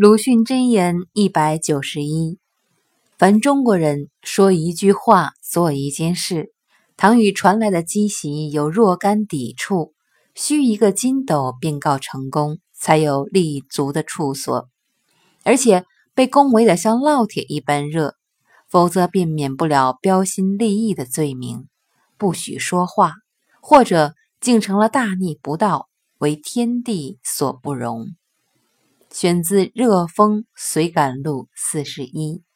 鲁迅箴言一百九十一：凡中国人说一句话、做一件事，倘与传来的积习有若干抵触，须一个筋斗便告成功，才有立足的处所，而且被恭维的像烙铁一般热，否则便免不了标新立异的罪名，不许说话，或者竟成了大逆不道，为天地所不容。选自《热风随感录》四十一。